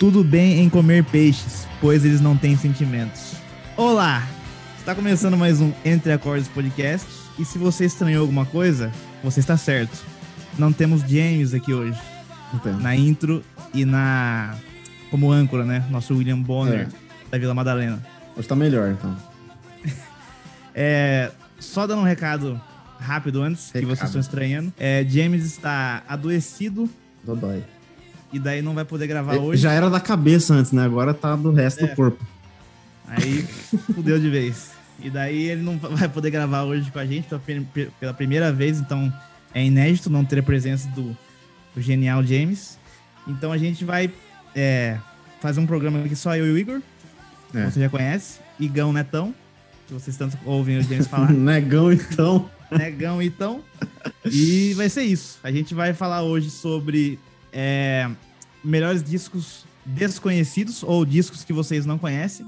tudo bem em comer peixes, pois eles não têm sentimentos. Olá! Está começando mais um Entre Acordes Podcast. E se você estranhou alguma coisa, você está certo. Não temos James aqui hoje. Entendo. Na intro e na. Como âncora, né? Nosso William Bonner, É. da Vila Madalena. Hoje tá melhor, então. É, só dando um recado rápido antes, que Recado. vocês estão estranhando. É, James está adoecido Dodói. E daí não vai poder gravar É, hoje. Já era da cabeça antes, né? Agora tá do resto É. do corpo. Aí fudeu de vez. E daí ele não vai poder gravar hoje com a gente pela, pri- pela primeira vez, então é inédito não ter a presença do, do genial James. Então a gente vai é, fazer um programa aqui só eu e o Igor, que É. você já conhece, Igão Netão, que vocês tanto ouvem o James falar. Negão, então. Negão, então. E vai ser isso. A gente vai falar hoje sobre é, melhores discos desconhecidos ou discos que vocês não conhecem.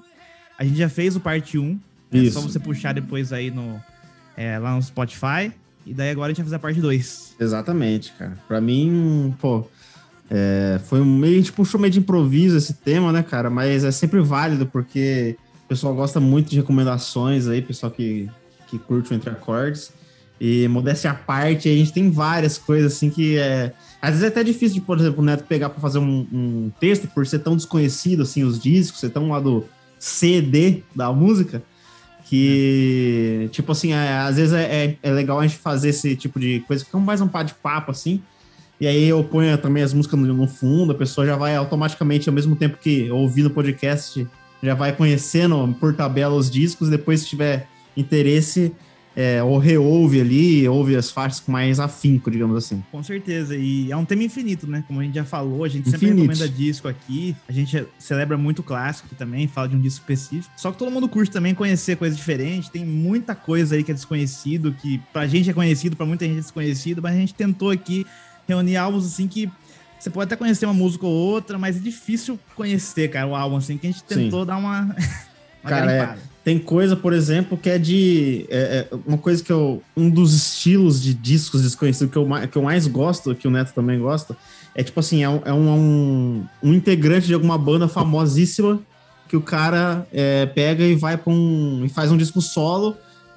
A gente já fez o parte 1. É Isso. só você puxar depois aí no, é, lá no Spotify. E daí agora a gente vai fazer a parte 2. Exatamente, cara. Pra mim, pô, é, foi um meio, a gente puxou meio de improviso esse tema, né, cara? Mas é sempre válido, porque o pessoal gosta muito de recomendações aí, pessoal que, que curte o Entre Acordes. E modéstia à parte, a gente tem várias coisas assim que é. Às vezes é até difícil de, por exemplo, o Neto pegar pra fazer um, um texto, por ser tão desconhecido, assim, os discos, ser tão lá do CD da música. Que, tipo assim, é, às vezes é, é- é legal a gente fazer esse tipo de coisa, fica mais um par de papo, assim. E aí eu ponho também as músicas no, no fundo, a pessoa já vai automaticamente, ao mesmo tempo que ouvindo o podcast, já vai conhecendo por tabela os discos, depois se tiver interesse, é, ou reouve ali, ouve as faixas com mais afinco, digamos assim. Com certeza. E é um tema infinito, né? Como a gente já falou, a gente sempre Infinito. recomenda disco aqui. A gente celebra muito o clássico também, fala de um disco específico. Só que todo mundo curte também conhecer coisa diferente. Tem muita coisa aí que é desconhecido, que pra gente é conhecido, pra muita gente é desconhecido, mas a gente tentou aqui reunir álbuns assim que você pode até conhecer uma música ou outra, mas é difícil conhecer, cara, o álbum assim, que a gente tentou dar uma. uma Cara, é-. Tem coisa, por exemplo, que é de. é- é uma coisa que eu. Um dos estilos de discos desconhecidos que eu, que eu mais gosto, que o Neto também gosta, é tipo assim: é um, é um, um, integrante de alguma banda famosíssima que o cara é, pega e vai pra um. e faz um disco solo.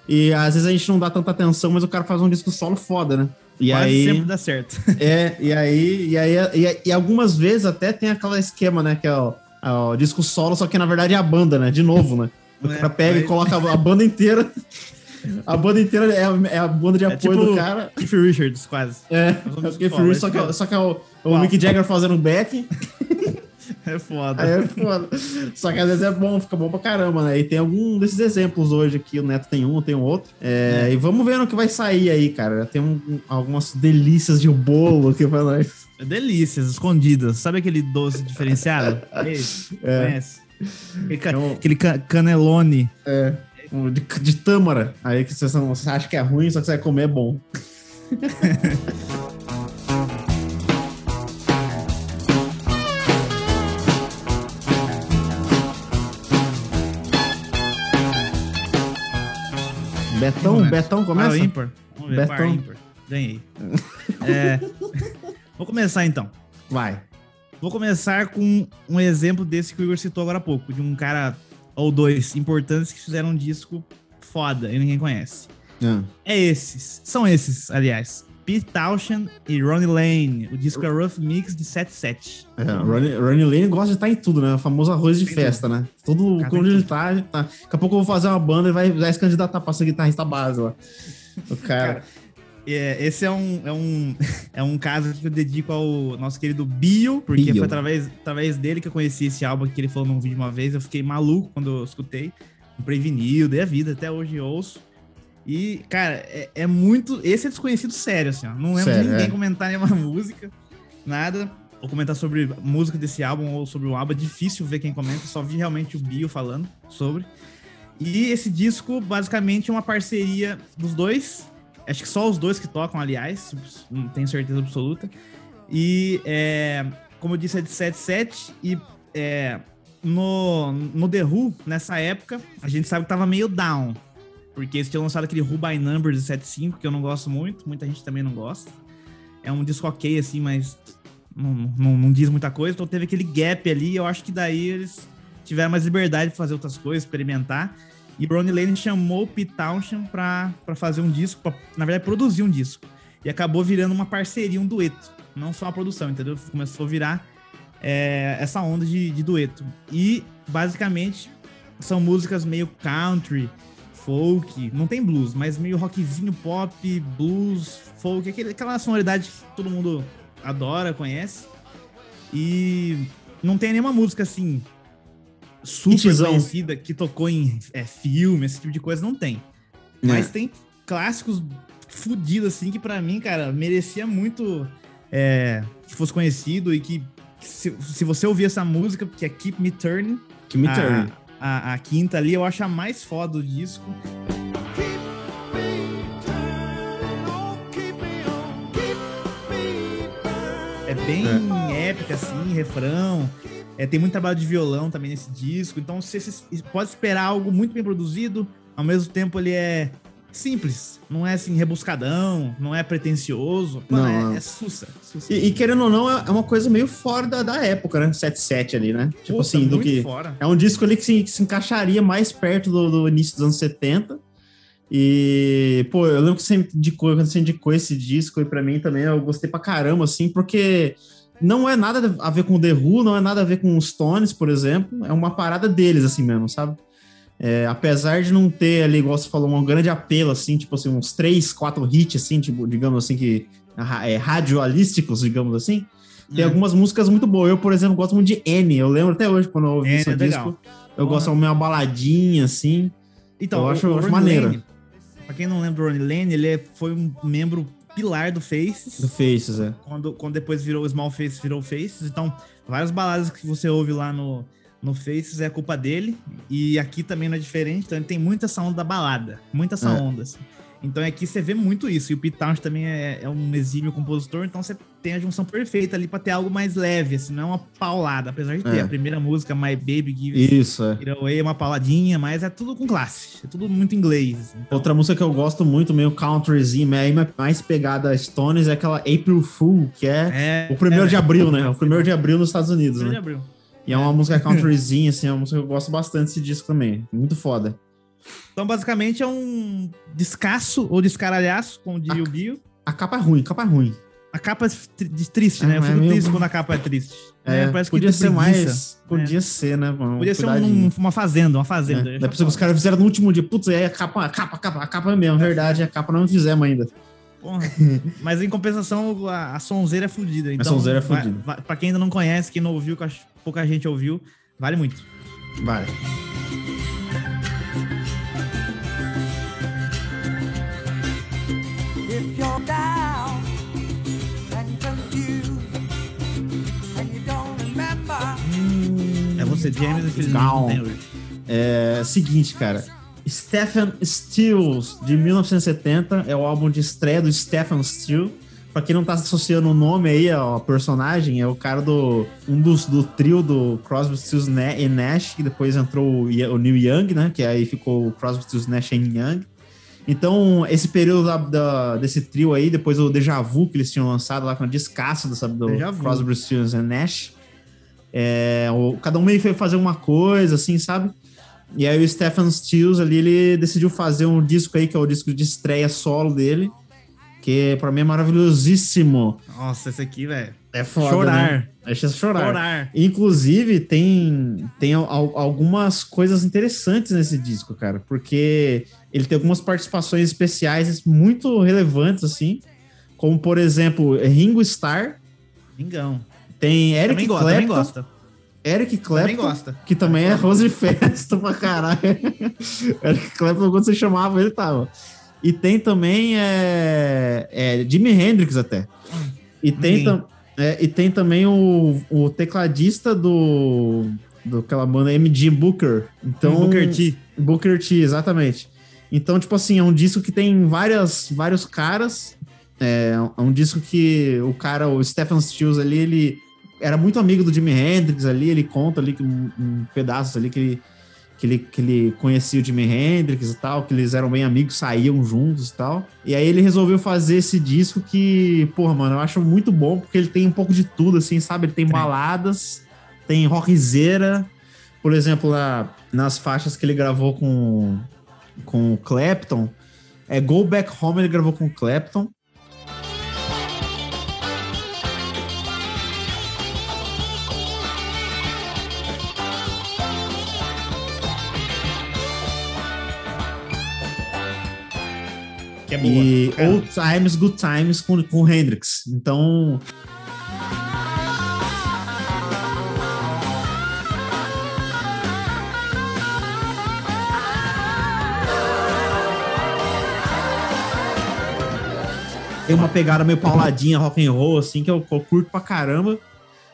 E às vezes a gente não dá tanta atenção, mas o cara faz um disco solo foda, né? E Quase aí. sempre dá certo. É, e aí, e aí, e, e algumas vezes até tem aquele esquema, né? Que é o, é o disco solo, só que na verdade é a banda, né? De novo, né? O É, cara pega e coloca a, banda inteira. A banda inteira é, a- é a banda de É apoio tipo do cara. Keith Richards, quase. É, é Keith Richards, só que, é- só que é o, o. Mick Jagger fazendo um back. É foda. Aí é foda. Só que às vezes é bom, fica bom pra caramba, né? E tem algum desses exemplos hoje aqui. O Neto tem um, tem um outro. É, E vamos ver no que vai sair aí, cara. Tem um- um- algumas delícias de bolo aqui pra nós. Delícias, escondidas. Sabe aquele doce diferenciado? É esse? É. Conhece? Aquele, um- aquele ca- canelone. É, um de, de tâmara. Aí que você, não- você acha que é ruim, só que você vai comer é bom. Betão, Começa. Betão começa? o ímpar? Vamos ver, par Betão. ímpar. Ganhei. É, vou começar então. Vai. Vou começar com um exemplo desse que o Igor citou agora há pouco, de um cara ou dois importantes que fizeram um disco foda e ninguém conhece. Ah, É esses, são esses, aliás. Pete Townshend e Ronnie Lane. O disco é Rough Mix de 77. É, o Ronnie, Ronnie Lane gosta de estar em tudo, né? O famoso arroz de festa, né? Todo quando tem ele tá, tá. Daqui a pouco eu vou fazer uma banda e vai, vai se candidatar pra ser guitarrista base lá. O cara. Cara, É, esse é um, é, um, é um caso que eu dedico ao nosso querido Bio, porque Bio. foi através, através dele que eu conheci esse álbum que ele falou num vídeo uma vez. Eu fiquei maluco quando eu escutei. Comprei vinil, dei a vida, até hoje ouço. E, cara, é, é muito. Esse é desconhecido sério, assim, ó. Não lembro de Sério, ninguém é. comentar nenhuma música, nada. Ou comentar sobre música desse álbum ou sobre o álbum. É difícil ver quem comenta, só vi realmente o Bio falando sobre. E esse disco, basicamente, é uma parceria dos dois. Acho que só os dois que tocam, aliás, não tenho certeza absoluta. E, é, como eu disse, é de 77. E é, no, no The Who, nessa época, a gente sabe que tava meio down. Porque eles tinham lançado aquele Who by Numbers de 75, que eu não gosto muito. Muita gente também não gosta. É um disco ok, assim, mas não, não, não, diz muita coisa, então teve aquele gap ali. Eu acho que daí eles tiveram mais liberdade de fazer outras coisas, experimentar. E Ronnie Lane chamou Pete Townshend pra, pra fazer um disco, pra, na verdade, produzir um disco. E acabou virando uma parceria, um dueto. Não só uma produção, entendeu? Começou a virar é, essa onda de, de dueto. E, basicamente, são músicas meio country, folk, não tem blues, mas meio rockzinho, pop, blues, folk, aquela sonoridade que todo mundo adora, conhece. E não tem nenhuma música assim super Hitizão. conhecida que tocou em é, filme, esse tipo de coisa, não tem. É. Mas tem clássicos fudidos, assim, que para mim, cara, merecia muito é, que fosse conhecido e que, que se, se, você ouvir essa música, que é Keep Me Turning. Keep Me Turning. A, a, quinta ali, eu acho a mais foda do disco. É bem é. épica, assim, refrão. É, tem muito trabalho de violão também nesse disco. Então você, pode esperar algo muito bem produzido. Ao mesmo tempo, ele é simples. Não é assim, rebuscadão, não é pretencioso. não, é, é sussa. sussa. E, e, querendo ou não, é uma coisa meio fora da, da época, né? 7-7 ali, né? Tipo Puta, assim, do que. Fora. É um disco ali que se, que se encaixaria mais perto do, do, início dos anos 70. E, pô, eu lembro que você indicou, quando você indicou esse disco aí pra mim também, eu gostei pra caramba, assim, porque não é nada a ver com The Who, não é nada a ver com os Stones, por exemplo. É uma parada deles, assim mesmo, sabe? É, apesar de não ter ali, igual você falou, um grande apelo, assim, tipo assim, uns três, quatro hits, assim, tipo, digamos assim, que é, radioalísticos, digamos assim. Tem hum. algumas músicas muito boas. Eu, por exemplo, gosto muito de N. Eu lembro até hoje, quando eu ouvi esse é disco. Eu gosto de uma baladinha, assim. Então, eu acho, eu acho maneiro. Lane, pra quem não lembra do Ronnie Lane, ele é, foi um membro pilar do Faces. Do Faces, é. Quando, quando depois virou o Small Faces, virou Faces. Então, várias baladas que você ouve lá no, no Faces é culpa dele. E aqui também não é diferente. Então ele tem muita essa onda da balada. Muita essa é. onda, assim. Então aqui você vê muito isso. E o Pete Townshend também é, é, um exímio compositor, então você tem a junção perfeita ali pra ter algo mais leve, assim, não é uma paulada. Apesar de ter é. a primeira música, My Baby Give Isso, é. It Away, é uma pauladinha, mas é tudo com classe. É tudo muito inglês. Assim. Então... Outra música que eu gosto muito, meio countryzinho, mais pegada Stones, é aquela April Fool, que é, é o primeiro de abril, né? O primeiro de abril nos Estados Unidos, né? De abril. E é uma música countryzinha, assim, é uma música que eu gosto bastante desse disco também. Muito foda. Então, basicamente, é um descasso ou descaralhaço, como diria o Bio. A capa é ruim, capa é ruim. A capa é triste, é, né? Eu fico é meio... triste quando a capa é triste. É, é parece podia ser mais. Podia ser, né, mano? Podia ser um, uma fazenda, uma fazenda. É. Depois os caras fizeram no último dia. Putz, aí a capa, a capa, a capa, a capa é mesmo, verdade. A capa não fizemos ainda. Porra. Mas em compensação, a, a sonzeira é fodida. Então, a sonzeira é fodida. Pra quem ainda não conhece, quem não ouviu, que pouca gente ouviu, vale muito. Vale. É você, James, infelizmente É seguinte, cara. Stephen Stills, de 1970, é o álbum de estreia do Stephen Stills. Pra quem não tá associando o nome aí ao personagem, é o cara do. Um dos do trio do Crosby, Stills e Nash, que depois entrou o, o Neil Young, né? Que aí ficou o Crosby, Stills, Nash e Young. Então, esse período da, da, desse trio aí, depois o Deja Vu que eles tinham lançado lá com a descasso do, do Crosby, Stills e Nash. É, o, cada um meio foi fazer uma coisa, assim, sabe? E aí o Stephen Stills ali, ele decidiu fazer um disco aí, que é o disco de estreia solo dele, que pra mim é maravilhosíssimo. Nossa, esse aqui, velho. É foda, Chorar. Né? Deixa chorar. chorar. Inclusive, tem, tem algumas coisas interessantes nesse disco, cara, porque ele tem algumas participações especiais muito relevantes, assim, como, por exemplo, Ringo Starr. Ringão. Tem Eric também Clapton. Também gosta. Eric Clapton, também gosta. que também é Rose Festa pra caralho. Eric Clapton, quando você chamava, ele tava. E tem também é, é Jimi Hendrix até. E tem, tam, é, e tem também o, o tecladista do, do aquela banda MG Booker. Então, Booker T. Booker T, exatamente. Então, tipo assim, é um disco que tem várias, vários caras. É, é um disco que o cara, o Stephen Stills ali, ele era muito amigo do Jimi Hendrix ali, ele conta ali um, um pedaços ali que ele que ele, que ele conhecia o Jimi Hendrix e tal, que eles eram bem amigos, saíam juntos e tal. E aí ele resolveu fazer esse disco que, porra, mano, eu acho muito bom, porque ele tem um pouco de tudo, assim, sabe? Ele tem baladas, tem rockzeira, por exemplo, na, nas faixas que ele gravou com, com o Clapton, é Go Back Home ele gravou com o Clapton, Que é boa. e Cara, Old Times, Good Times com, com o Hendrix. Então, tem uma pegada meio pauladinha, rock and roll, assim, que eu, eu curto pra caramba.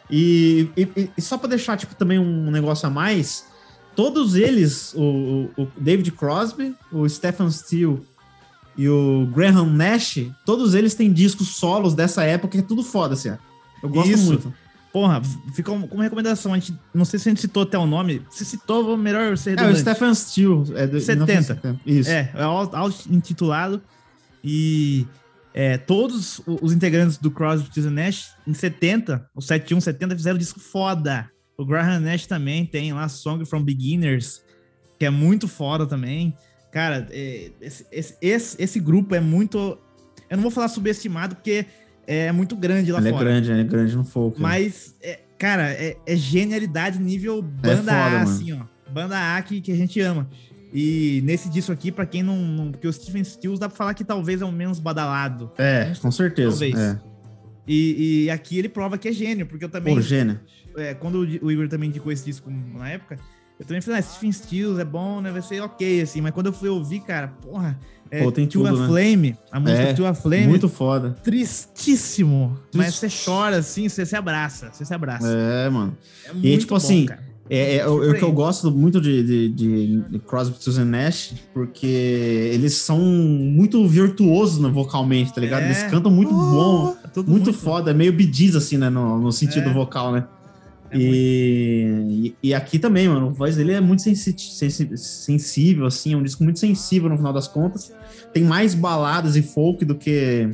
E, e- e só pra deixar, tipo, também um negócio a mais, todos eles, o, o- o David Crosby, o Stephen Steele e o Graham Nash, todos eles têm discos solos dessa época que é tudo foda, assim, ó. Eu gosto Isso. muito. Porra, fica como recomendação. A gente, não sei se a gente citou até o nome. Se citou, melhor ser É, o redundante. Stephen Steele. É do, 70. 1970. Isso. É, é auto-intitulado. E é, todos os integrantes do Crosby, Stills Nash, em 70, o 71, 70, fizeram disco foda. O Graham Nash também tem lá Song from Beginners, que é muito foda também. Cara, é, esse, esse, esse, grupo é muito... Eu não vou falar subestimado, porque é muito grande lá Ele é fora. grande, ele é grande no folk. né? Mas, é, cara, é, é genialidade nível banda foda, A, mano. assim, ó. Banda A que, que a gente ama. E nesse disco aqui, pra quem não, não. Porque o Stephen Stills dá pra falar que talvez é o menos badalado. É, com certeza. Talvez. É. E, e aqui ele prova que é gênio, porque eu também. Pô, gênio. é, quando o Igor também indicou esse disco na época, eu também falei, ah, Stephen Stills é bom, né? Vai ser ok, assim. Mas quando eu fui ouvir, cara, porra. É, Pô, tem tudo, a né? Flame, a música É, a Flame, Muito foda. tristíssimo. Mas você chora assim, você se abraça, você se abraça. É, mano. É muito tipo assim, cara. É, é, o- que eu gosto muito de, de, de, de Crosby, Stills Nash, porque eles são muito virtuosos né, vocalmente, tá ligado? É. Eles cantam muito bom, Oh, tudo muito, foda, é meio bediz assim, né, no, no sentido É. vocal, né? É e, e, e aqui também, mano, a voz dele é muito sensi sensi- sensível, assim, é um disco muito sensível no final das contas. Tem mais baladas e folk do que,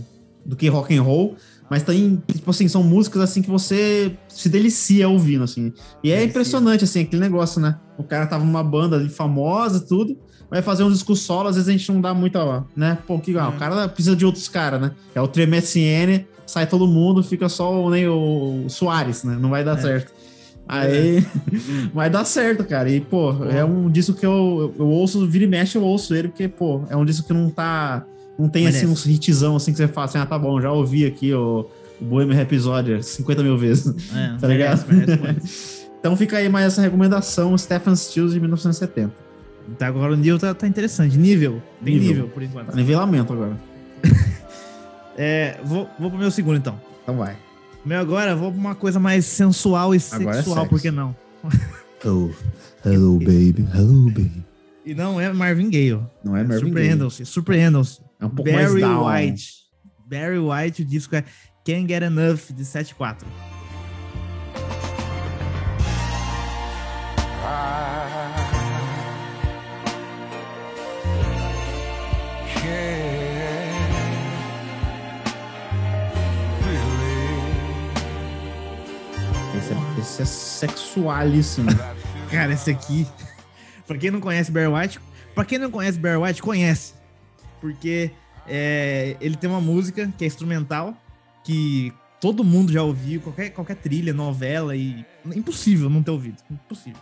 do que rock and roll, mas tem, tipo assim, são músicas assim que você se delicia ouvindo, assim. E é Delicia. impressionante, assim, aquele negócio, né? O cara tava numa banda ali famosa e tudo, vai fazer um disco solo, às vezes a gente não dá muita, né? Pô, que, ah, o cara precisa de outros caras, né? É o Tremessiene, sai todo mundo, fica só o, né, o Soares, né? Não vai dar É. certo. Aí vai dar certo, cara. E, pô, é um disco que eu, eu, ouço, vira e mexe, eu ouço ele, porque, pô, é um disco que não tá. Não tem assim uns hitzão assim que você fala assim, ah, tá bom, já ouvi aqui o, o Bohemian Rhapsody 50 mil vezes. É, Tá ligado? merece. Então fica aí mais essa recomendação, Stephen Stills de 1970. Tá, agora o nível tá, tá interessante. Nível. Tem nível, Nível. por enquanto. Tá nivelamento agora. É, vou, vou pro meu segundo, então. Então vai. Meu agora, vou pra uma coisa mais sensual e Agora é sexual, sexo. por que não? Oh, hello baby, hello baby. E não é Marvin Gaye. Não é Marvin Gaye. Surpreendam-se, surpreendam-se. É um pouco mais Barry down. White. Barry White, o disco é Can't Get Enough, de 7.4. Esse esse é sexualíssimo. Cara, esse aqui, pra quem não conhece Barry White, pra quem não conhece Barry White, conhece. Porque é, ele tem uma música que é instrumental, que todo mundo já ouviu, qualquer, qualquer trilha, novela, e impossível não ter ouvido, impossível.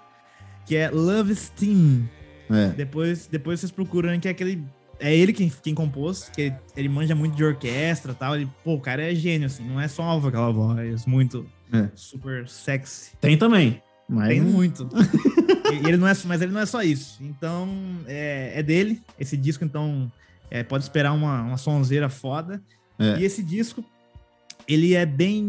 Que é Love Steam. É. Depois, depois vocês procuram que é aquele. É ele quem, quem compôs, que ele, ele manja muito de orquestra e tal. Ele, pô, o cara é gênio, assim, não é só aquela voz muito É. super sexy. Tem também. Mas Tem muito. e ele não é, mas ele não é só isso. Então, é, é dele. Esse disco, então, é, pode esperar uma, uma sonzeira foda. É. E esse disco, ele é bem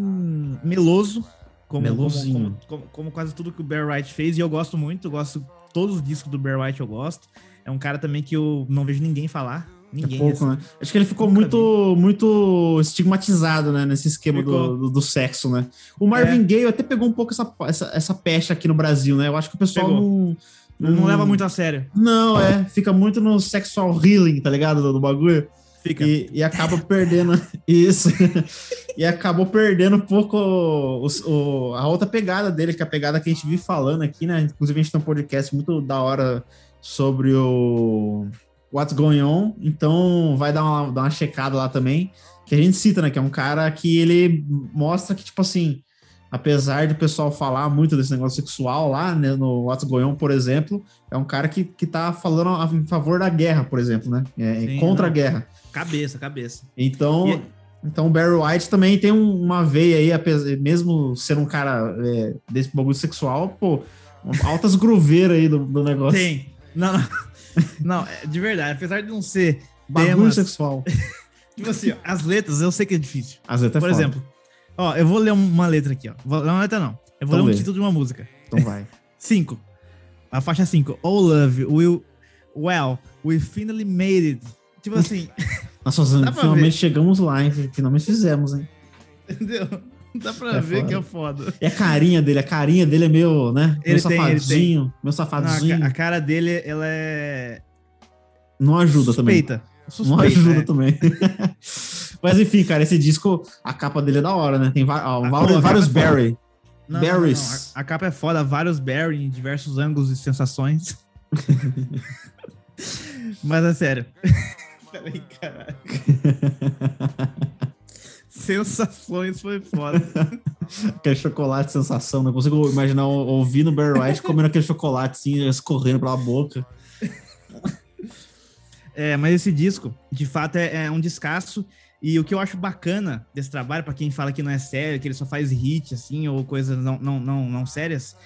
meloso. Como, como, Melosinho. como, como- como quase tudo que o Bear White fez. E eu gosto muito. Eu gosto todos os discos do Bear White eu gosto. É um cara também que eu não vejo ninguém falar. Ninguém. É pouco, assim. né? Acho que ele ficou Nunca muito, muito estigmatizado, né? Nesse esquema do, do, do sexo, né? O Marvin É. Gaye até pegou um pouco essa, essa, essa pecha aqui no Brasil, né? Eu acho que o pessoal não, Não Hum. leva muito a sério. Não, é. Fica muito no sexual healing, tá ligado? Do, do bagulho. Fica. E, e acaba perdendo isso. e acabou perdendo um pouco o- o- a outra pegada dele, que é a pegada que a gente vive falando aqui, né? Inclusive, a gente tem um podcast muito da hora sobre o What's Going On. Então, vai dar uma, dar uma checada lá também. Que a gente cita, né? Que é um cara que ele mostra que, tipo assim, apesar de o pessoal falar muito desse negócio sexual lá, né? No What's Going On, por exemplo, é um cara que, que tá falando a- em favor da guerra, por exemplo, né? É, Sim, contra não. a guerra. Cabeça, cabeça. Então, E- então o Barry White também tem um- uma veia aí, mesmo sendo um cara é, desse bagulho sexual, pô, altas gruveiras aí do, do negócio. Tem. Não, não. Não, é de verdade. Apesar de não ser Bagulho temas, sexual. tipo assim, ó, as letras eu sei que é difícil. Às vezes é Por foda. exemplo, ó, eu vou ler uma letra aqui, ó. Vou ler uma letra não. Eu vou Então ler um lê. título de uma música. Então vai. 5. A faixa 5. Oh love, will, well, we finally made it. Tipo assim, Nós pra finalmente ver. chegamos lá, hein? Finalmente fizemos, hein? entendeu? Dá pra É ver foda. que é foda. E a carinha dele, a carinha dele é meio, né? Ele tem, ele safadinho, meio Não, a, safadinho. ca- a cara dele, ela é. Não ajuda também. suspeita. Não Suspeita. ajuda é. também. Mas enfim, cara, esse disco, a capa dele é da hora, né? Tem ó, vários, vários é. Barry. Não, não, não, Berries. A, a capa é foda, vários Barry em diversos ângulos e sensações. Mas é sério. Peraí, caralho. Sensações foi foda. Aquele chocolate sensação, não consigo imaginar ouvindo o Barry White comendo aquele chocolate assim, escorrendo pela boca. É, mas esse disco, de fato, é, é um descasso. E o que eu acho bacana desse trabalho, pra quem fala que não é sério, que ele só faz hit, assim, ou coisas não, não, não, não sérias,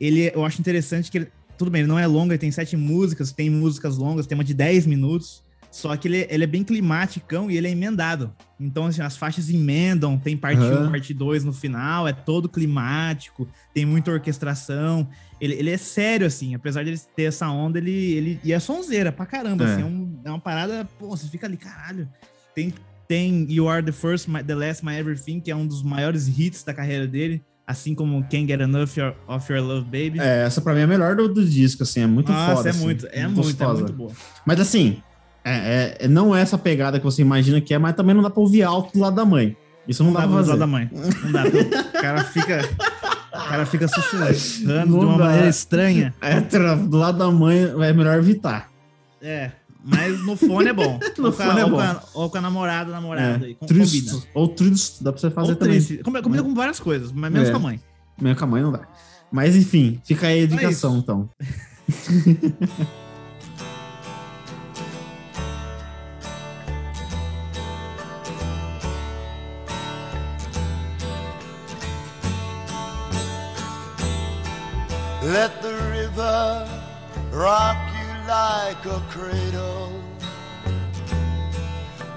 ele, eu acho interessante que ele, tudo bem, ele não é longo, ele tem sete músicas, tem músicas longas, tem uma de 10 minutos, só que ele, ele é bem climático e ele é emendado. Então, assim, as faixas emendam, tem parte 1, Aham. parte 2 no final, é todo climático, tem muita orquestração. Ele, ele é sério, assim, apesar de ele ter essa onda, ele, ele e é sonzeira pra caramba, É. assim, é, um- é uma parada, pô, você fica ali, caralho. Tem, tem You Are the First, My- The Last, My Everything, que é um dos maiores hits da carreira dele, assim como Can't Get Enough of Your Love, Baby. É, essa pra mim é a melhor do, do disco, assim, é muito Nossa, foda. é assim, muito, é muito, é gostosa. muito boa. Mas assim, é, é- não é essa pegada que você imagina que é, mas também não dá pra ouvir alto do lado da mãe. Isso não, dá, pra pra fazer. da mãe. Não dá. O cara fica. O cara fica sussurrando Não de uma dá. maneira estranha. É, do lado da mãe é melhor evitar. É. Mas no fone é bom. No ou, com a, fone é bom. com a- ou com a namorada, namorada. É. com- Triste. combina. Ou triste, dá pra você fazer Ou também. triste. Combina, combina com várias coisas, mas menos É. com a mãe. Meio com a mãe não dá. Mas enfim, fica aí a indicação, isso. então. like a cradle.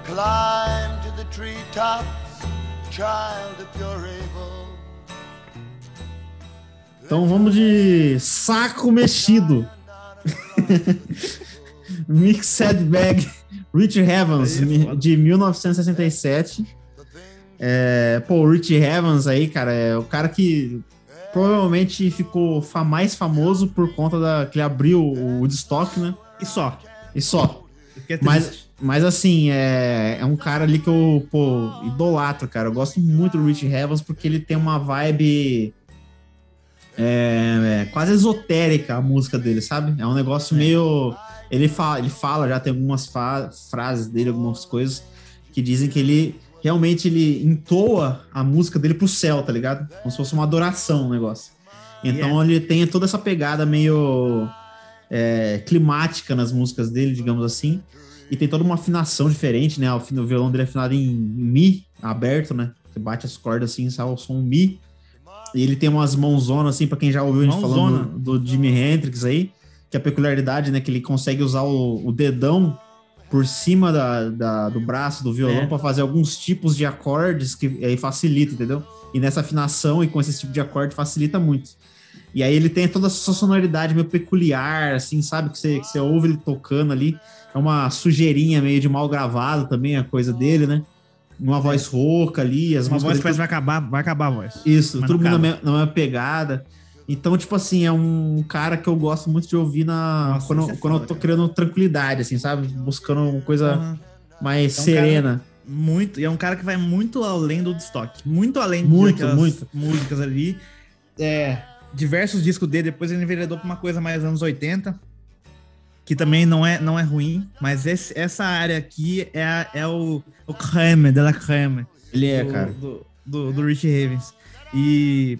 Climb to the treetops, child, if you're able. Então vamos de saco mexido. Mixed Bag Rich Evans, é de 1967. É, pô, o Rich Evans aí, cara, é o cara que provavelmente ficou fa- mais famoso por conta da que ele abriu o Woodstock, né? E só. E só. É Mas, mas assim, é, é um cara ali que eu, pô, idolatro, cara. Eu gosto muito do Rich Evans porque ele tem uma vibe é, é, quase esotérica a música dele, sabe? É um negócio É. meio. Ele fala, ele fala, já tem algumas fa- frases dele, algumas coisas que dizem que ele realmente ele entoa a música dele pro céu, tá ligado? Como se fosse uma adoração o negócio. Então ele tem toda essa pegada meio é, climática nas músicas dele, digamos assim. E tem toda uma afinação diferente, né? O violão dele é afinado em, Mi, aberto, né? Você bate as cordas assim, sai o som Mi. E ele tem umas mãozonas, assim, pra quem já ouviu a gente Mãozona. falando do, do Jimi Hendrix aí, que a peculiaridade, né? Que ele consegue usar o, o dedão por cima da, da- do braço do violão É. pra fazer alguns tipos de acordes que aí facilita, entendeu? E nessa afinação e com esse tipo de acorde facilita muito. E aí ele tem toda essa sonoridade meio peculiar, assim, sabe? Que você, que você ouve ele tocando ali. É uma sujeirinha meio de mal gravado também, a coisa dele, né? Uma voz rouca ali, as Uma voz parece que vai acabar, vai acabar a voz. isso, Mas todo não mundo na mesma, na mesma pegada. Então, tipo assim, é um cara que eu gosto muito de ouvir na Nossa, quando, é quando eu foda, tô cara. criando tranquilidade, assim, sabe? Buscando uma coisa Aham. mais É um serena. Muito, e é um cara que vai muito além do estoque, muito além Muito, daquelas muito. músicas ali. É, diversos discos dele, depois ele enveredou pra uma coisa mais anos 80, que também não é, não é ruim, mas esse- essa área aqui é, a- é o, o creme de la creme Ele é, do, cara. do, do, do Rich Havens. E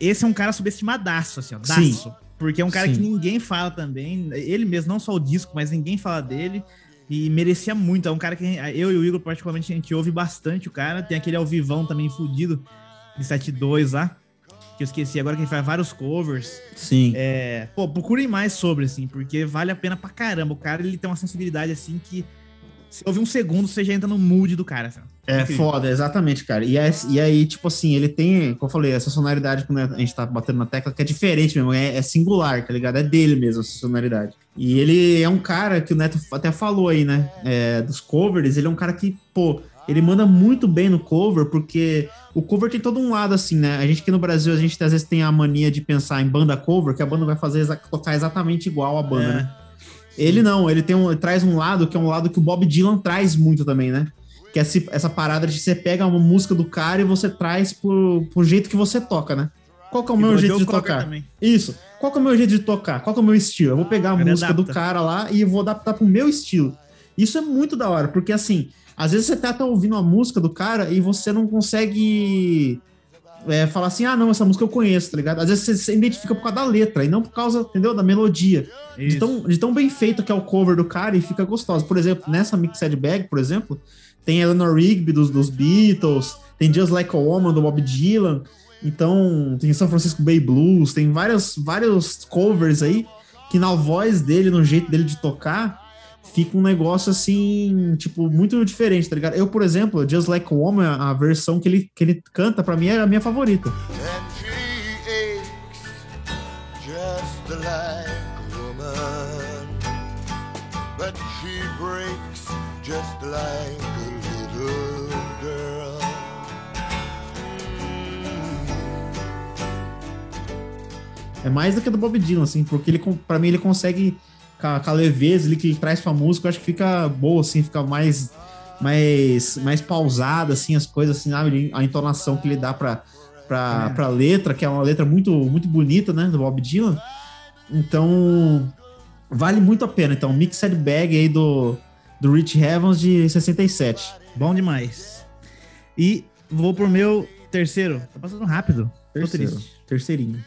esse é um cara subestimadaço, assim, ó, daço. Porque é um cara Sim. que ninguém fala também. Ele mesmo, não só o disco, mas ninguém fala dele. E merecia muito. É um cara que eu e o Igor, particularmente, a gente ouve bastante o cara. Tem aquele ao vivão também fudido, de 7.2 lá. Que eu esqueci agora que ele faz vários covers. Sim. É, pô, procurem mais sobre, assim, porque vale a pena pra caramba. O cara, ele tem uma sensibilidade, assim, que se ouvir um segundo, você já entra no mood do cara, assim. É Incrível. foda, exatamente, cara. E, aí- e aí, tipo assim, ele tem, como eu falei, essa sonoridade quando a gente tá batendo na tecla, que é diferente mesmo, é, é singular, tá ligado? É dele mesmo essa sonoridade. E ele é um cara que o Neto até falou aí, né? é, dos covers, ele é um cara que, pô, ele manda muito bem no cover, porque o cover tem todo um lado assim, né? A gente aqui no Brasil, a gente às vezes tem a mania de pensar em banda cover, que a banda vai fazer tocar exatamente igual a banda, É. né? Ele não, ele tem um, ele traz um lado que é um lado que o Bob Dylan traz muito também, né? Que é essa parada de você pega uma música do cara e você traz pro, pro jeito que você toca, né? Qual que é o meu do jeito Joe de tocar? também. Isso. Qual que é o meu jeito de tocar? Qual que é o meu estilo? Eu vou pegar a música do adapta. cara lá e vou adaptar pro meu estilo. Isso é muito da hora, porque assim, às vezes você tá, tá ouvindo a música do cara e você não consegue é, falar assim, ah, não, essa música eu conheço, tá ligado? Às vezes você se identifica por causa da letra e não por causa, entendeu? Da melodia. De tão, de tão bem feito que é o cover do cara e fica gostoso. Por exemplo, nessa Mixed Bag, por exemplo, tem Eleanor Rigby dos, dos Beatles, tem Just Like a Woman do Bob Dylan, então tem São Francisco Bay Blues, tem vários, vários covers aí que na voz dele, no jeito dele de tocar, fica um negócio assim, tipo, muito diferente, tá ligado? Eu, por exemplo, Just Like a Woman, a versão que ele, que ele canta, pra mim é a minha favorita. É mais do que a do Bob Dylan, assim, porque ele, pra mim, ele consegue, com a, com a leveza ali que ele traz pra música, eu acho que fica boa, assim, fica mais, mais, mais pausada, assim, as coisas, assim, sabe? A entonação que ele dá pra, pra, É. pra letra, que é uma letra muito, muito bonita, né, do Bob Dylan. Então, vale muito a pena. Então, Mixed Bag aí do, do Rich Evans de 67. Bom demais. E vou pro meu terceiro. Tá passando rápido. Tô Terceiro. triste. Terceirinho.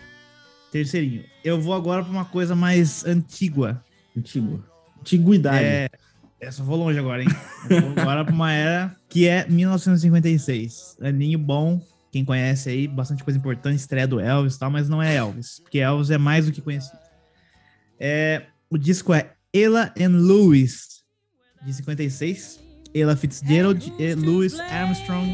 Terceirinho. Eu vou agora pra uma coisa mais antiga. Antigo. Antiguidade. É. Essa eu vou longe agora, hein? Agora pra uma era que é 1956. Aninho bom. Quem conhece aí, bastante coisa importante, estreia do Elvis e tal, mas não é Elvis, porque Elvis é mais do que conhecido. É, o disco é Ella and Lewis, de 56. Ella Fitzgerald e Louis Armstrong.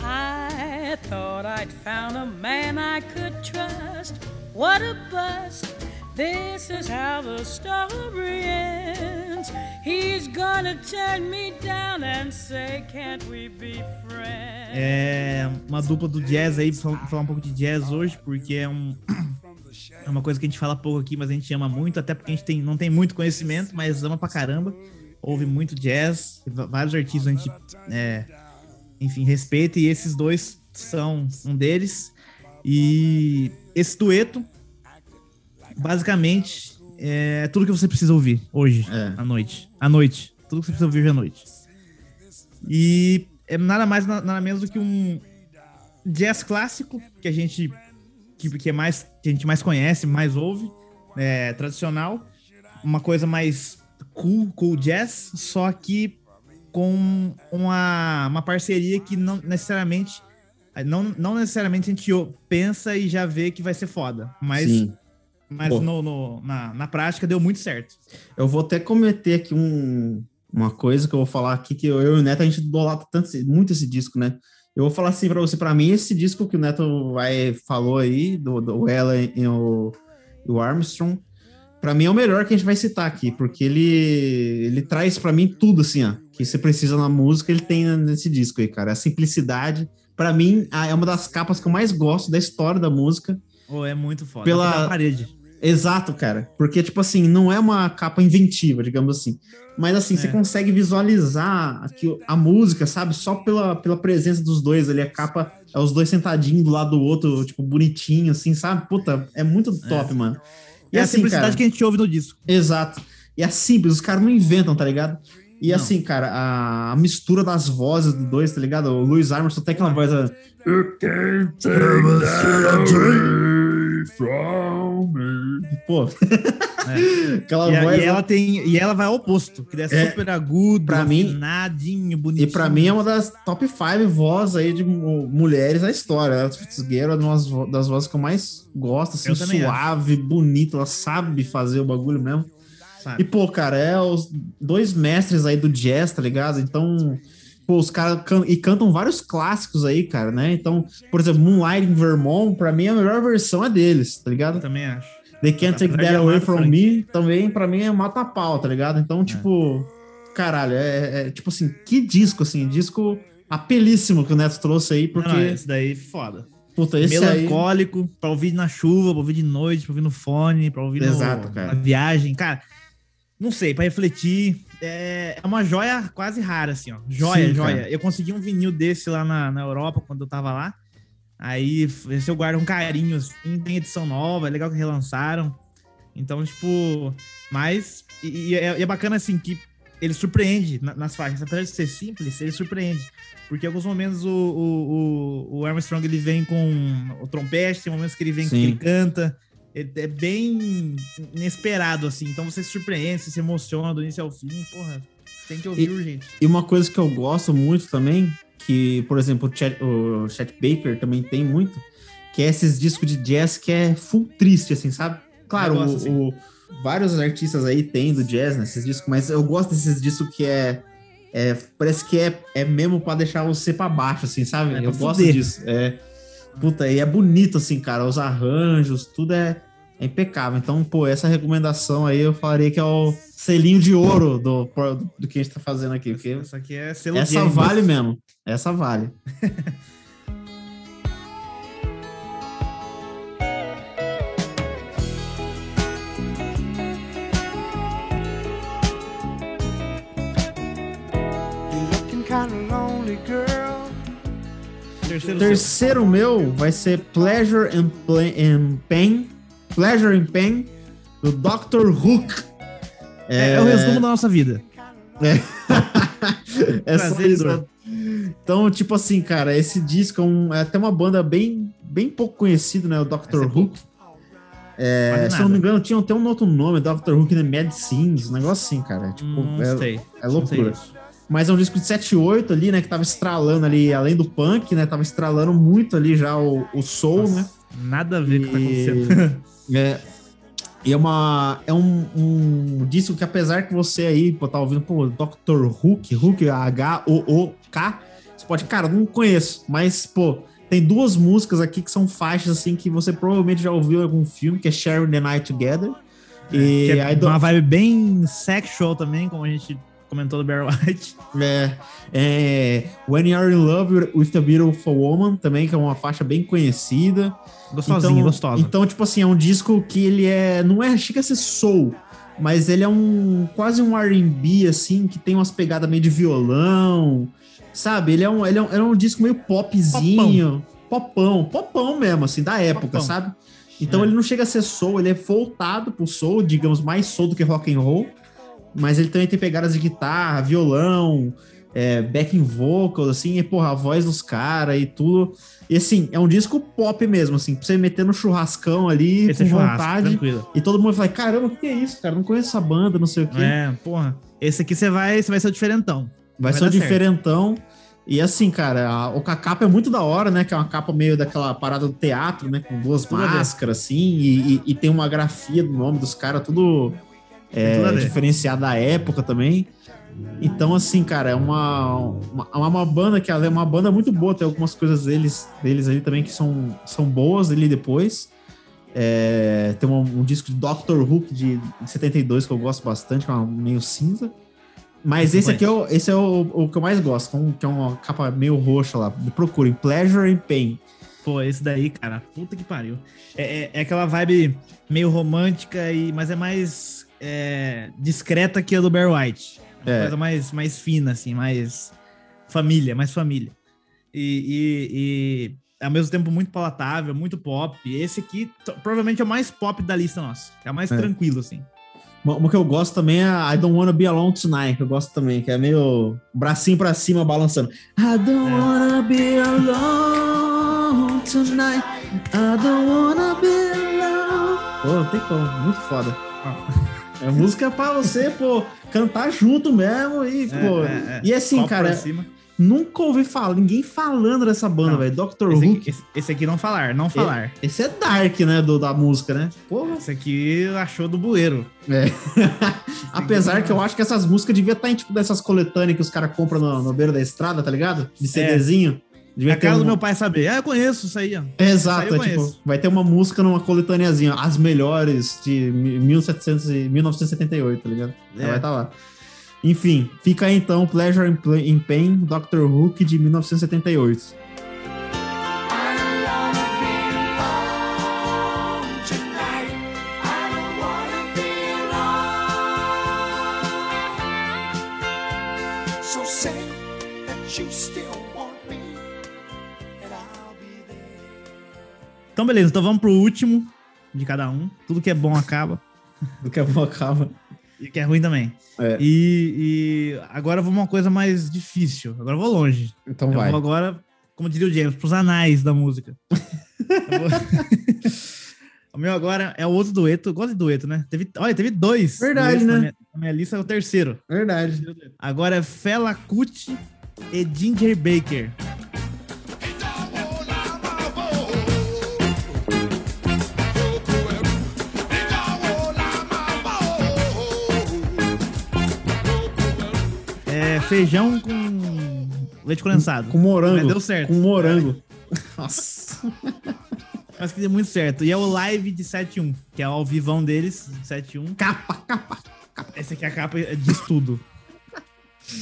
I thought I'd found a man I could trust. What a bust. This is how the story ends. He's gonna turn me down and say, Can't we be friends? É uma dupla do jazz aí, falar um pouco de jazz hoje, porque é, um, é uma coisa que a gente fala pouco aqui, mas a gente ama muito, até porque a gente tem, não tem muito conhecimento, mas ama pra caramba. Ouve muito jazz, vários artistas a gente, é, enfim, respeita, e esses dois são um deles. E esse dueto, basicamente, é tudo que você precisa ouvir hoje, É. à noite. À noite. Tudo que você precisa ouvir hoje à noite. E é nada mais, na- nada menos do que um jazz clássico que a gente que, que é mais que a gente mais conhece, mais ouve, é, tradicional, uma coisa mais cool, cool jazz, só que com uma, uma parceria que não necessariamente não, não necessariamente a gente pensa e já vê que vai ser foda, mas Sim. mas Pô. no, no- na, na prática deu muito certo. Eu vou até cometer aqui um, uma coisa que eu vou falar aqui, que eu, eu e o Neto, a gente idolatra tanto, muito esse disco, né? Eu vou falar assim pra você, pra mim, esse disco que o Neto vai, falou aí, do, do Ella e o, o Armstrong, pra mim é o melhor que a gente vai citar aqui, porque ele, ele traz pra mim tudo, assim, ó, que você precisa na música, ele tem nesse disco aí, cara. A simplicidade, pra mim, a- é uma das capas que eu mais gosto da história da música. Ô, é muito foda. Pela- parede. Exato, cara. Porque, tipo assim, não é uma capa inventiva, digamos assim. Mas, assim, você É. consegue visualizar aqui a música, sabe? Só pela, pela presença dos dois ali. A capa é os dois sentadinhos do lado do outro, tipo, bonitinho, assim, sabe? Puta, é muito top, mano. E É a assim, simplicidade cara, que a gente ouve no disco. Exato. E é simples, os caras não inventam, tá ligado? E Não. assim, cara, a, a mistura das vozes dos dois, tá ligado? O Louis Armstrong tem aquela voz. ah, Pô, É. aquela E, voz. e ela tem, e ela vai ao oposto, que é, É, super agudo, pra mim- afinadinho, E bonitinho. pra mim é uma das top 5 vozes aí de mu- mulheres da história. Ela Fitzgerald é uma das vo- das vozes que eu mais gosto, assim, suave, bonita, ela sabe fazer o bagulho mesmo. Sabe? E, pô, cara, é os dois mestres aí do jazz, tá ligado? Então, pô, os caras can e cantam vários clássicos aí, cara, né? Então, por exemplo, Moonlight in Vermont, pra mim a melhor versão é deles, tá ligado? Eu também acho. They Can't Take That Away From. Me, também, pra mim, é mata-pau, tá ligado? Então, tipo, caralho, é, é, tipo assim, que disco, assim, disco apelíssimo que o Neto trouxe aí, porque, Não, esse daí é foda. puta, esse aí... Melancólico, pra ouvir na chuva, pra ouvir de noite, pra ouvir no fone, pra ouvir no- Exato, cara. na viagem. Cara, não sei, pra refletir. É, é uma joia quase rara, assim, ó. Joia, Sim, joia. cara. Eu consegui um vinil desse lá na, na Europa, quando eu tava lá. Aí, esse eu guardo um carinho, assim, tem edição nova, é legal que relançaram. Então, tipo, mas. E, e é, e é bacana, assim, que ele surpreende na- nas faixas. Apesar de ser simples, ele surpreende. Porque em alguns momentos o, o, o- Armstrong ele vem com o trompete, tem momentos que ele vem que Sim. ele canta. É bem inesperado, assim. Então você se surpreende, você se emociona do início ao fim. Porra, tem que ouvir urgente. E uma coisa que eu gosto muito também, que, por exemplo, o Chet, o Chet Baker também tem muito, que é esses discos de jazz que é full triste, assim, sabe? Claro, gosto, o- assim. o- vários artistas aí tem do jazz nesses discos, mas eu gosto desses discos que é. é, parece que é, é mesmo pra deixar você pra baixo, assim, sabe? É eu gosto fuder. disso. É, puta, e é bonito, assim, cara. Os arranjos, tudo é, é impecável. Então, pô, essa recomendação aí eu falaria que é o selinho de ouro do, do que a gente tá fazendo aqui. Porque Isso aqui é selo essa James. vale mesmo. Essa vale. Terceiro, Terceiro meu vai ser Pleasure and, and Pain. Pleasure and Pain, do Dr. Hook. É, é o resumo da nossa vida. É só e isso. dor. Então, tipo assim, cara, esse disco é, um- é até uma banda bem, bem pouco conhecida, né? O Dr. Essa é Hook. É, se eu não me engano, tinha até um outro nome, Dr. Hook and the Medicines, um negócio assim, cara. Tipo, Não é, é loucura. Mas é um disco de 7 e 8 ali, né? Que tava estralando ali, além do punk, né? Tava estralando muito ali já o, o soul, Nossa, né? Nada a ver com o que tá E- acontecendo. É, e é, uma, é um, um disco que, apesar que você aí pô, tá ouvindo, pô, Dr. Hook, Hook, H-O-O-K, você pode, cara, não conheço, mas, pô, tem duas músicas aqui que são faixas, assim, que você provavelmente já ouviu em algum filme, que é Sharing the Night Together. E é aí, do- uma vibe bem sexual também, como a gente comentou do Barry White. É, é, When You're in Love with a Beautiful Woman, também, que é uma faixa bem conhecida. Gostosinha, então, gostosa. Então, tipo assim, é um disco que ele é. Não é. Chega a ser soul, mas ele é um. Quase um RB, assim, que tem umas pegadas meio de violão. Sabe? Ele é um, ele é um, ele é um disco meio popzinho. Popão. popão, mesmo, assim, da época, Popão. sabe? Então É. ele não chega a ser soul, ele é voltado pro soul, digamos, mais soul do que rock and roll. Mas ele também tem pegadas de guitarra, violão, é, backing vocals, assim, e, porra, a voz dos caras e tudo. E assim, é um disco pop mesmo, assim, pra você meter no churrascão ali Esse com é vontade. tranquilo. E todo mundo fala, caramba, o que é isso, cara? Não conheço essa banda, não sei o quê. É, porra. Esse aqui você vai, você vai ser o diferentão. Vai vai ser o dar certo. diferentão. E assim, cara, a, o- a capa é muito da hora, né? Que é uma capa meio daquela parada do teatro, né? Com duas Tudo máscaras, assim, e, e- e tem uma grafia do nome dos caras, tudo, é, tudo diferenciado da época também. Então, assim, cara, é uma, uma, é uma banda que é uma banda muito boa. Tem algumas coisas deles, deles ali também que são, são boas ali depois. É, tem um, um disco de Doctor Hook de 72 que eu gosto bastante, que é uma meio cinza. Mas esse aqui é, o, esse é o, o que eu mais gosto, com- que é uma capa meio roxa lá. Procurem, Pleasure and Pain. Pô, esse daí, cara, puta que pariu. É, é- é aquela vibe meio romântica, e, mas é mais é, discreta que a do Bear White. É uma É. coisa mais, mais fina, assim, mais família, mais família. E, e- e, ao mesmo tempo muito palatável, muito pop. Esse aqui provavelmente é o mais pop da lista nossa. É o mais É. tranquilo, assim. Uma, uma que eu gosto também é a I Don't Wanna Be Alone Tonight, que eu gosto também, que é meio bracinho pra cima balançando. I don't É. wanna be alone tonight. I don't wanna be alone. Pô, não tem como, muito foda. É música pra você, pô, cantar junto mesmo e, pô. É, é, é. E assim, cara, nunca ouvi falar, ninguém falando dessa banda, velho. Dr. Esse Who. aqui, esse- esse aqui não falar, não falar. Esse é dark, né, do, da música, né? Porra. Esse aqui achou do bueiro. É. Apesar que eu acho que essas músicas deviam estar em tipo dessas coletâneas que os caras compram no, no beira da estrada, tá ligado? De CDzinho. Devia É a cara um- do meu pai saber. Ah, eu conheço isso aí, ó. Exato, aí é, tipo, vai ter uma música numa coletâneazinha, as melhores de 1700 e 1978, tá ligado? É. Vai estar lá. Enfim, fica aí então Pleasure in Pain, Dr. Hook de 1978. So say that you still Então, beleza. Então vamos pro último de cada um. Tudo que é bom acaba. Daqui a pouco acaba. E o que é ruim também. É. E, e agora vamos uma coisa mais difícil. Agora eu vou longe. Então eu vai. vou agora, como diria o James, pros anais da música. Vou- o meu agora é o outro dueto. Eu gosto de dueto, né? Teve, olha, teve dois. Verdade, né? Na minha, na minha lista é o terceiro. Verdade. Agora é Fela Kuti e Ginger Baker. Feijão com leite condensado. Com morango. Mas deu certo. Com morango. Nossa. Mas que deu muito certo. E é o live de 7.1, que é o ao vivão deles, de 7.1. Capa, capa. Esse aqui é a capa diz tudo.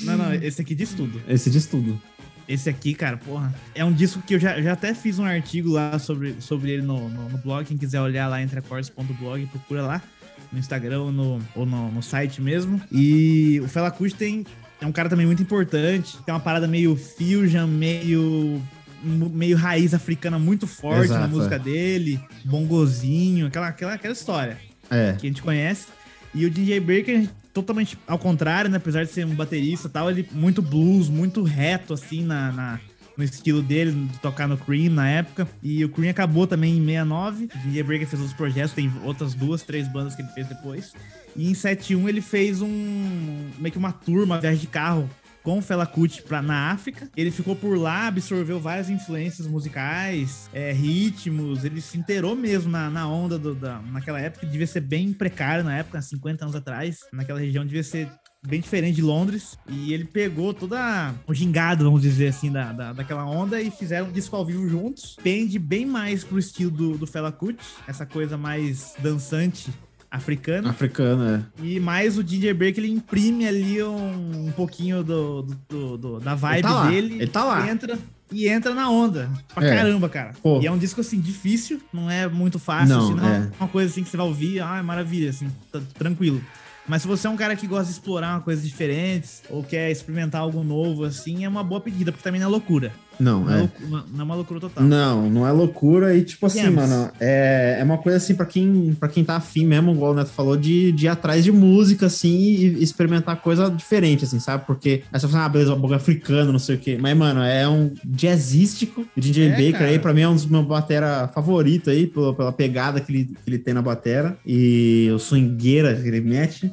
Não, não, esse aqui diz tudo. Esse diz tudo. Esse aqui, cara, porra, é um disco que eu já, já até fiz um artigo lá sobre, sobre ele no, no, no blog. Quem quiser olhar lá, entreacordes.blog, procura lá no Instagram ou no, ou no, no site mesmo. E o Fela Kuti tem, é um cara também muito importante. Tem uma parada meio fusion, meio meio raiz africana muito forte na Exato, música é. dele, bongozinho, aquela, aquela, aquela história É. que a gente conhece. E o DJ Baker, totalmente ao contrário, né? Apesar de ser um baterista e tal, ele muito blues, muito reto, assim, na, na- no estilo dele, de tocar no Cream na época. E o Cream acabou também em 69. O DJ Baker fez outros projetos, tem outras duas, três bandas que ele fez depois. E em 71 ele fez um. meio que uma turma, uma viagem de carro com o Fela Kuti pra, na África. Ele ficou por lá, absorveu várias influências musicais, é, ritmos. Ele se inteirou mesmo na, na onda do, da, naquela época. Devia ser bem precário na época, 50 anos atrás. Naquela região devia ser bem diferente de Londres. E ele pegou toda o gingado, vamos dizer assim, da, da, daquela onda e fizeram um disco ao vivo juntos. Pende bem mais pro estilo do, do Fela Kuti, essa coisa mais dançante africana. Africano, é. E mais o Ginger Baker, ele imprime ali um, um pouquinho do, do- do- da vibe tá lá, dele. ele tá lá. Entra, e entra na onda. Pra É. caramba, cara. Pô. E é um disco, assim, difícil. Não é muito fácil, Não, assim, não é. uma coisa assim que você vai ouvir. Ah, é maravilha, assim, tá tranquilo. Mas se você é um cara que gosta de explorar uma coisa diferentes ou quer experimentar algo novo, assim, é uma boa pedida, porque também não é loucura. Não, Não é, é. loucu- não- é uma loucura total. Não, não é loucura. E, tipo assim, mano, é, é uma coisa assim pra quem, pra quem tá afim mesmo, igual o Neto falou, de, de ir atrás de música, assim, e experimentar coisa diferente, assim, sabe? Porque aí você fala, ah, beleza, o bagulho africano, não sei o quê. Mas, mano, é um jazzístico. O DJ É, Baker cara. aí, pra mim, é um dos meus batera favorito aí, pela, pela pegada que ele, que ele tem na batera. E o swingueira que ele mete.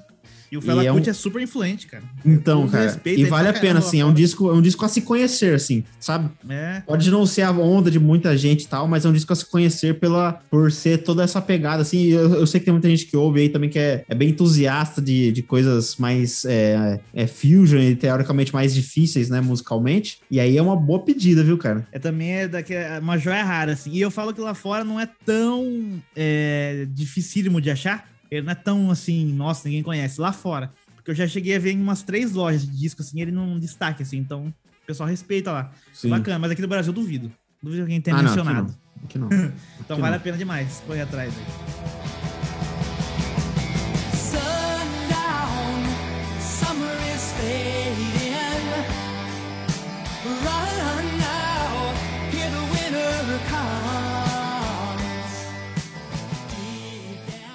E o Fela E é um- é super influente, cara. Então, cara, e vale a pena, assim, é um disco, é um disco a se conhecer, assim, sabe? É. Pode não ser a onda de muita gente e tal, mas é um disco a se conhecer pela, por ser toda essa pegada, assim. Eu, eu sei que tem muita gente que ouve aí também que é, é bem entusiasta de, de coisas mais é, é, fusion e teoricamente mais difíceis, né, musicalmente. E aí é uma boa pedida, viu, cara? É também é daqui, é uma joia rara, assim. E eu falo que lá fora não é tão é, dificílimo de achar. Ele não é tão assim, nossa, ninguém conhece. Lá fora. Porque eu já cheguei a ver em umas três lojas de disco, assim, ele num destaque, assim, então o pessoal respeita lá. Sim. Bacana, mas aqui no Brasil eu duvido. Duvido que alguém tenha Ah, não, aqui mencionado. não. Aqui não. Então aqui vale não. a pena demais correr atrás aí.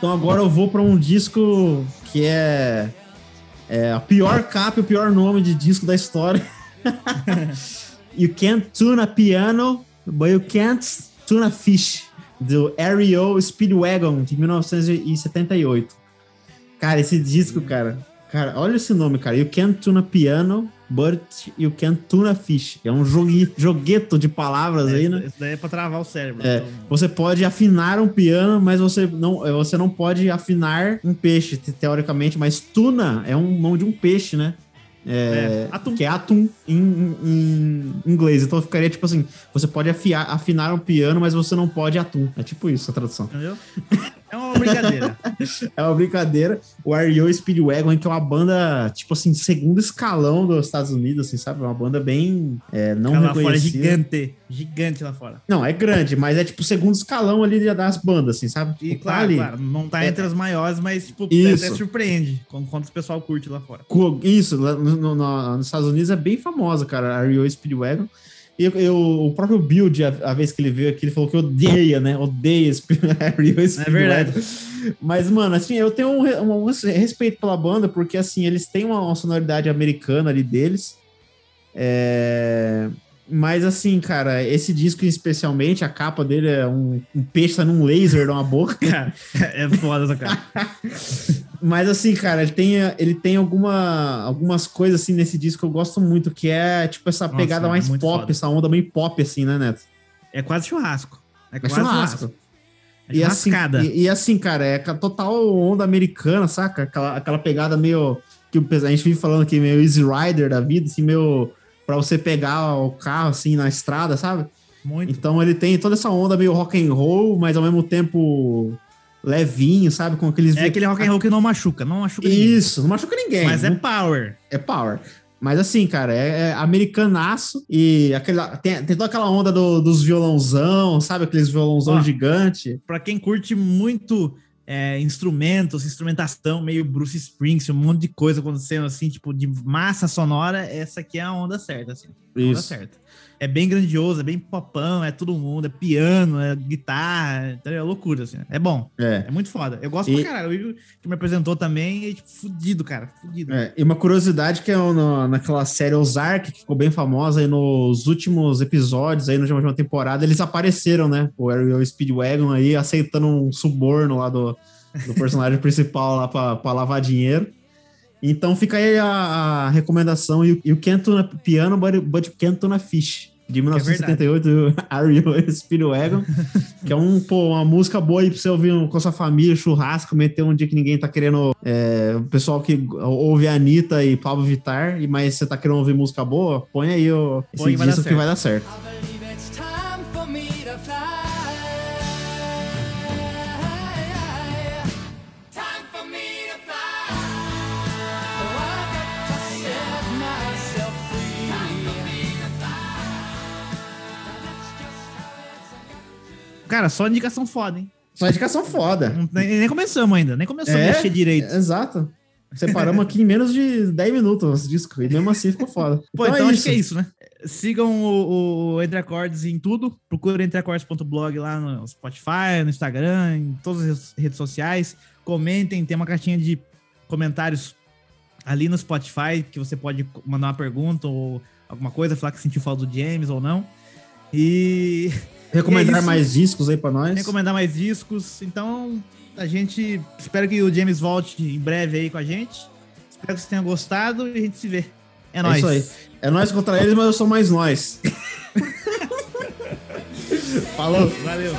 Então agora eu vou pra um disco que é, é a pior capa o pior nome de disco da história. you can't tune a piano, but you can't tune a fish. Do Ario Speedwagon, de 1978. Cara, esse disco, cara. Cara, olha esse nome, cara. You can't tune a piano, but you can't tune a fish. É um jogue, jogueto de palavras aí, né? Isso daí é pra travar o cérebro. É, então- você pode afinar um piano, mas você não, você não pode afinar um peixe, te- teoricamente. Mas tuna é um nome de um peixe, né? É, É, atum. Que é atum em, em- em inglês. Então ficaria tipo assim: você pode afiar, afinar um piano, mas você não pode atum. É tipo isso a tradução. Entendeu? É uma brincadeira. É uma brincadeira. O R.E.O. Speedwagon, que é uma banda, tipo assim, segundo escalão dos Estados Unidos, assim, sabe? É uma banda bem é, não Cara, lá fora é reconhecida. gigante. Gigante lá fora. Não, é grande, mas é tipo segundo escalão ali das bandas, assim, sabe? E Tipo, tá claro, ali. claro, não tá É. entre as maiores, mas tipo, Isso. até surpreende quando o pessoal curte lá fora. Isso, lá no- no- no- nos Estados Unidos é bem famosa, cara, a Rio Speedwagon. Eu, eu- o próprio Build, a, a vez que ele veio aqui, ele falou que odeia, né? Odeia Rio Speedwagon. verdade. Mas, mano, assim, eu tenho um, re- um respeito pela banda, porque, assim, eles têm uma, uma sonoridade americana ali deles. É... Mas, assim, cara, esse disco especialmente, a capa dele é um, um peixe tá num laser numa boca. Cara, é foda essa cara. Mas assim, cara, ele tem, ele tem alguma, algumas coisas assim nesse disco que eu gosto muito, que é tipo essa Nossa, pegada é mais muito pop, foda. essa onda meio pop, assim, né, Neto? É quase churrasco. É É quase churrasco. churrasco. É E assim, e, e assim, cara, é a total onda americana, saca? Aquela, aquela pegada meio. que a gente vive falando aqui, meio Easy Rider da vida, assim, meio. pra você pegar o carro, assim, na estrada, sabe? Muito. Então ele tem toda essa onda meio rock and roll, mas ao mesmo tempo levinho, sabe? Com aqueles. É aquele rock and roll que não machuca, não machuca ninguém. Isso, não machuca ninguém. Mas é não power. é power. Mas assim, cara, é, é americanaço e aquela, tem, tem toda aquela onda do- dos violãozão, sabe? Aqueles violãozão Ó. gigante. Pra quem curte muito é, instrumentos, instrumentação, meio Bruce Springsteen, um monte de coisa acontecendo assim, tipo, de massa sonora, essa aqui é a onda certa, assim. A onda Isso. certa. É bem grandioso, é bem popão, é todo mundo, é piano, é guitarra, entendeu? é loucura, assim. É bom, É. é muito foda. Eu gosto E- pra caralho. O Igor que me apresentou também, é tipo, fudido, cara, fudido. É, e uma curiosidade que é no- naquela série Ozark, que ficou bem famosa aí nos últimos episódios, aí na última temporada, eles apareceram, né? O Ariel Speedwagon aí, aceitando um suborno lá do, do personagem principal lá pra, pra lavar dinheiro. Então fica aí a, a recomendação, You, you Can't Tune a Piano, but, but You Can't Tune a Fish. De 1978, Ariel Speedwagon, que é um, pô, uma música boa aí pra você ouvir com a sua família, churrasco, meter um dia que ninguém tá querendo é, o pessoal que ouve a Anitta e Pablo Vittar, e mas você tá querendo ouvir música boa, põe aí o, esse Põe, disco que vai dar certo. Cara, só indicação foda, hein? Só indicação foda. Não- nem, nem começamos ainda, nem começamos É? a mexer direito. Exato. Separamos aqui em menos de 10 minutos esse disco, e mesmo assim ficou foda. Pô, então, acho que é isso, né? Sigam o, o Entre Acordes em tudo. Procurem entreacordes.blog lá no Spotify, no Instagram, em todas as redes sociais. Comentem, tem uma caixinha de comentários ali no Spotify que você pode mandar uma pergunta ou alguma coisa, falar que sentiu falta do James ou não. E Recomendar É mais discos aí pra nós. recomendar mais discos. Então, a gente espero que o James volte em breve aí com a gente. Espero que vocês tenham gostado e a gente se vê. É, É nóis. isso aí. É nós contra eles, mas eu sou mais nós. Falou. Valeu.